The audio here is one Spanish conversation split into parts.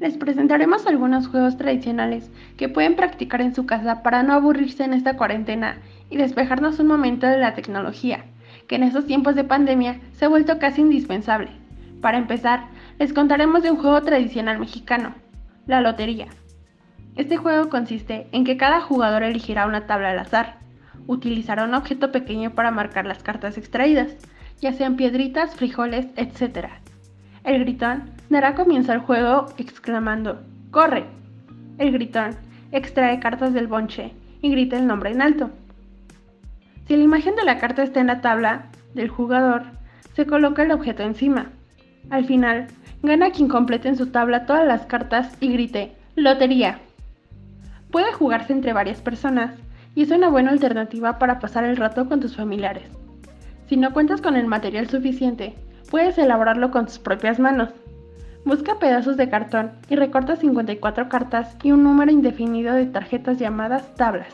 les presentaremos algunos juegos tradicionales que pueden practicar en su casa para no aburrirse en esta cuarentena y despejarnos un momento de la tecnología, que en estos tiempos de pandemia se ha vuelto casi indispensable. Para empezar, les contaremos de un juego tradicional mexicano, la lotería. Este juego consiste en que cada jugador elegirá una tabla al azar, utilizará un objeto pequeño para marcar las cartas extraídas, ya sean piedritas, frijoles, etc. El gritón dará comienzo al juego exclamando ¡Corre! El gritón extrae cartas del bonche y grita el nombre en alto. Si la imagen de la carta está en la tabla del jugador, se coloca el objeto encima. Al final, gana quien complete en su tabla todas las cartas y grite ¡Lotería! Puede jugarse entre varias personas y es una buena alternativa para pasar el rato con tus familiares. Si no cuentas con el material suficiente, puedes elaborarlo con tus propias manos. Busca pedazos de cartón y recorta 54 cartas y un número indefinido de tarjetas llamadas tablas,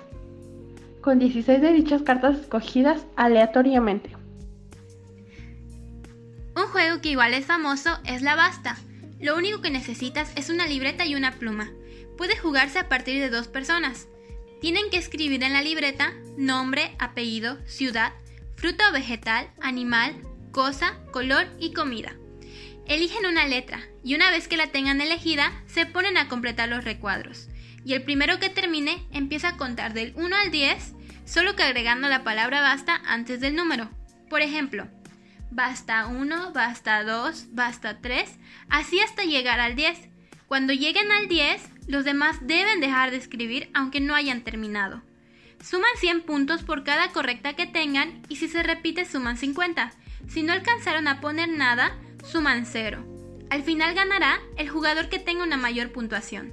con 16 de dichas cartas escogidas aleatoriamente. Un juego que igual es famoso es la basta. Lo único que necesitas es una libreta y una pluma. Puede jugarse a partir de dos personas. Tienen que escribir en la libreta nombre, apellido, ciudad, fruta o vegetal, animal, cosa, color y comida. Eligen una letra y una vez que la tengan elegida, se ponen a completar los recuadros. Y el primero que termine empieza a contar del 1 al 10, solo que agregando la palabra basta antes del número. Por ejemplo, basta 1, basta 2, basta 3, así hasta llegar al 10. Cuando lleguen al 10, los demás deben dejar de escribir aunque no hayan terminado. Suman 100 puntos por cada correcta que tengan y si se repite suman 50. Si no alcanzaron a poner nada, suman 0. Al final ganará el jugador que tenga una mayor puntuación.